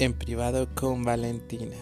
en privado con Valentina.